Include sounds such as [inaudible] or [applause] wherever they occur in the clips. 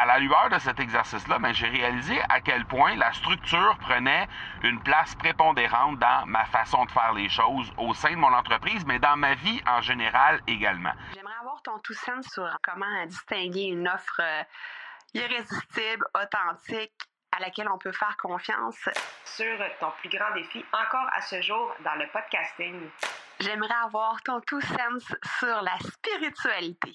à la lueur de cet exercice-là, ben, j'ai réalisé à quel point la structure prenait une place prépondérante dans ma façon de faire les choses au sein de mon entreprise, mais dans ma vie en général également. J'aimerais avoir ton tout sens sur comment distinguer une offre euh, irrésistible, authentique, à laquelle on peut faire confiance. Sur ton plus grand défi encore à ce jour dans le podcasting. J'aimerais avoir ton tout sens sur la spiritualité.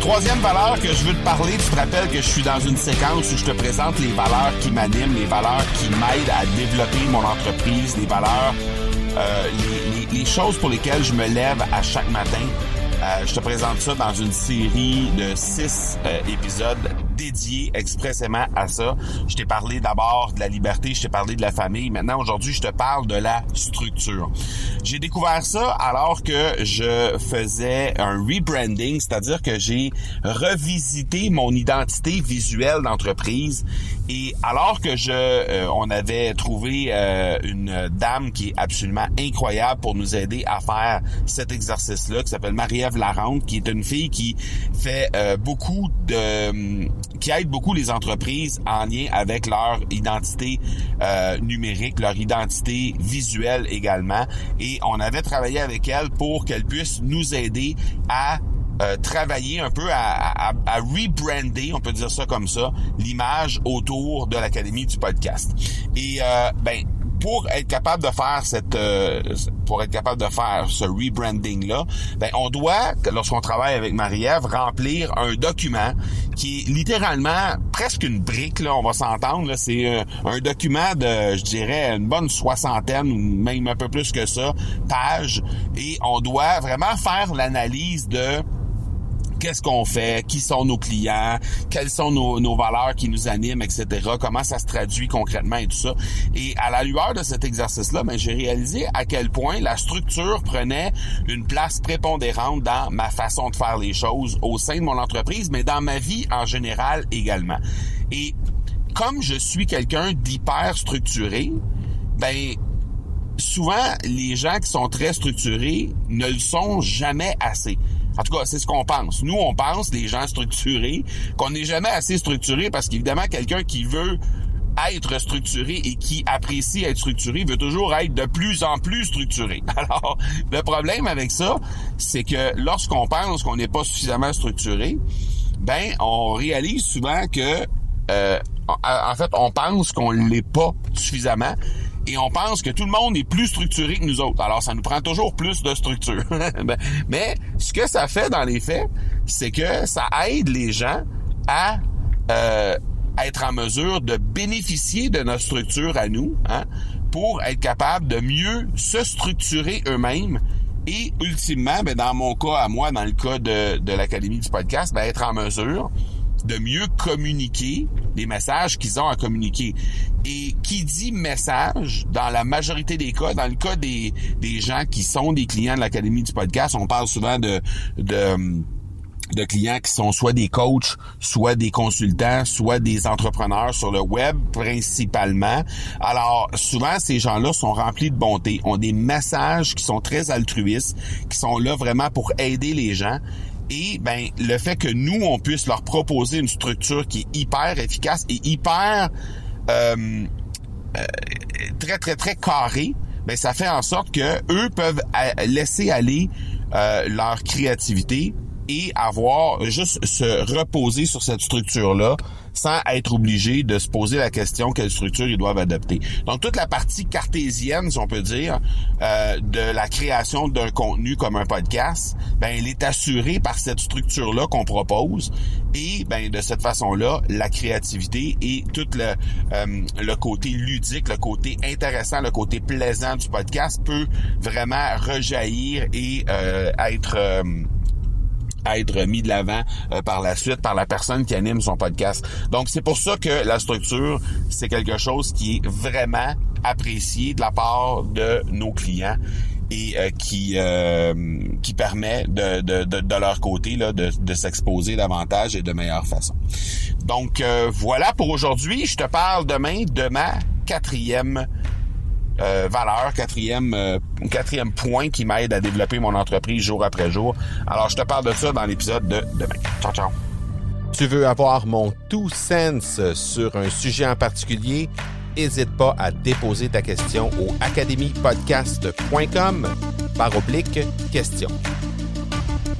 Troisième valeur que je veux te parler, tu te rappelles que je suis dans une séquence où je te présente les valeurs qui m'animent, les valeurs qui m'aident à développer mon entreprise, les valeurs, euh, les, les, les choses pour lesquelles je me lève à chaque matin. Euh, je te présente ça dans une série de six euh, épisodes dédiés expressément à ça. Je t'ai parlé d'abord de la liberté, je t'ai parlé de la famille. Maintenant, aujourd'hui, je te parle de la structure. J'ai découvert ça alors que je faisais un rebranding, c'est-à-dire que j'ai revisité mon identité visuelle d'entreprise. Et alors que je, euh, on avait trouvé une dame qui est absolument incroyable pour nous aider à faire cet exercice-là, qui s'appelle Marie-Ève Larente, qui est une fille qui fait euh, beaucoup de... qui aide beaucoup les entreprises en lien avec leur identité euh, numérique, leur identité visuelle également. Et on avait travaillé avec elle pour qu'elle puisse nous aider à euh, travailler un peu à, rebrander, on peut dire ça comme ça, l'image autour de l'Académie du podcast. Et euh, ben pour être capable de faire cette euh, pour être capable de faire ce rebranding là, ben on doit lorsqu'on travaille avec Marie-Ève remplir un document qui est littéralement presque une brique là, on va s'entendre c'est un, un, document de je dirais une bonne soixantaine ou même un peu plus que ça pages. Et on doit vraiment faire l'analyse de qu'est-ce qu'on fait, qui sont nos clients, quelles sont nos, valeurs qui nous animent, etc., comment ça se traduit concrètement et tout ça. Et à la lueur de cet exercice-là, ben, j'ai réalisé à quel point la structure prenait une place prépondérante dans ma façon de faire les choses au sein de mon entreprise, mais dans ma vie en général également. Et comme je suis quelqu'un d'hyper structuré, ben souvent les gens qui sont très structurés ne le sont jamais assez. En tout cas, c'est ce qu'on pense. Nous, on pense, les gens structurés, qu'on n'est jamais assez structuré parce qu'évidemment, quelqu'un qui veut être structuré et qui apprécie être structuré veut toujours être de plus en plus structuré. [laughs] Alors, le problème avec ça, c'est que lorsqu'on pense qu'on n'est pas suffisamment structuré, ben, on réalise souvent que, euh, en fait, on pense qu'on l'est pas suffisamment et on pense que tout le monde est plus structuré que nous autres. Alors, ça nous prend toujours plus de structure. [laughs] Mais ce que ça fait dans les faits, c'est que ça aide les gens à euh, être en mesure de bénéficier de notre structure à nous, hein, pour être capable de mieux se structurer eux-mêmes et ultimement, ben, dans mon cas à moi, dans le cas de, de l'Académie du podcast, ben, être en mesure de mieux communiquer les messages qu'ils ont à communiquer. Et qui dit message, dans la majorité des cas, dans le cas des, des gens qui sont des clients de l'Académie du podcast, on parle souvent de, de de clients qui sont soit des coachs, soit des consultants, soit des entrepreneurs sur le web principalement. Alors souvent ces gens-là sont remplis de bonté, ont des messages qui sont très altruistes, qui sont là vraiment pour aider les gens et ben le fait que nous on puisse leur proposer une structure qui est hyper efficace et hyper euh, euh, très très très carrée, ben ça fait en sorte que eux peuvent laisser aller euh, leur créativité et avoir juste se reposer sur cette structure là sans être obligé de se poser la question quelle structure ils doivent adopter. Donc toute la partie cartésienne, si on peut dire, euh, de la création d'un contenu comme un podcast, ben elle est assurée par cette structure là qu'on propose et ben de cette façon-là, la créativité et tout le euh, le côté ludique, le côté intéressant, le côté plaisant du podcast peut vraiment rejaillir et euh, être être mis de l'avant euh, par la suite par la personne qui anime son podcast. Donc c'est pour ça que la structure, c'est quelque chose qui est vraiment apprécié de la part de nos clients et euh, qui euh, qui permet de, de, de, leur côté là, de, de s'exposer davantage et de meilleure façon. Donc voilà pour aujourd'hui. Je te parle demain de ma quatrième euh, valeur, quatrième, euh, quatrième point qui m'aide à développer mon entreprise jour après jour. Alors, je te parle de ça dans l'épisode de demain. Ciao, ciao. Tu veux avoir mon tout sens sur un sujet en particulier? N'hésite pas à déposer ta question au academypodcast.com par oblique question.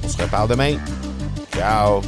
On se reparle demain. Ciao!